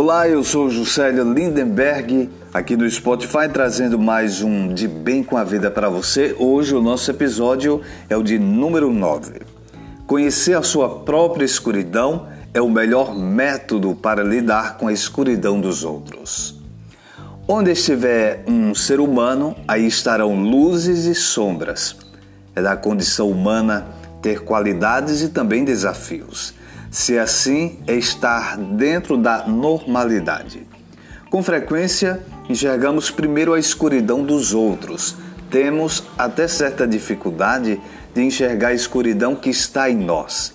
Olá, eu sou Juscelio Lindenberg, aqui no Spotify, trazendo mais um De Bem com a Vida para você. Hoje o nosso episódio é o de número 9. Conhecer a sua própria escuridão é o melhor método para lidar com a escuridão dos outros. Onde estiver um ser humano, aí estarão luzes e sombras. É da condição humana ter qualidades e também desafios. Se assim é estar dentro da normalidade. Com frequência, enxergamos primeiro a escuridão dos outros. Temos até certa dificuldade de enxergar a escuridão que está em nós.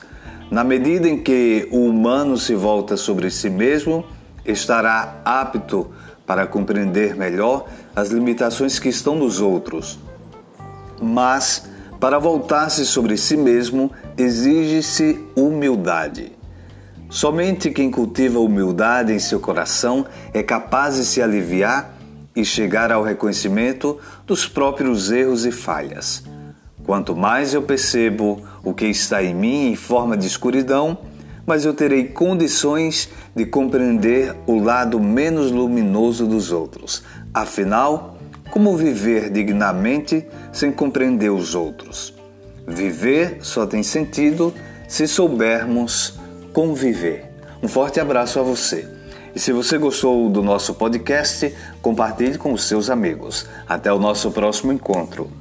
Na medida em que o humano se volta sobre si mesmo, estará apto para compreender melhor as limitações que estão nos outros. Mas, para voltar-se sobre si mesmo, exige-se humildade. Somente quem cultiva humildade em seu coração é capaz de se aliviar e chegar ao reconhecimento dos próprios erros e falhas. Quanto mais eu percebo o que está em mim em forma de escuridão, mais eu terei condições de compreender o lado menos luminoso dos outros. Afinal, como viver dignamente sem compreender os outros? Viver só tem sentido se soubermos conviver. Um forte abraço a você. E se você gostou do nosso podcast, compartilhe com os seus amigos. Até o nosso próximo encontro.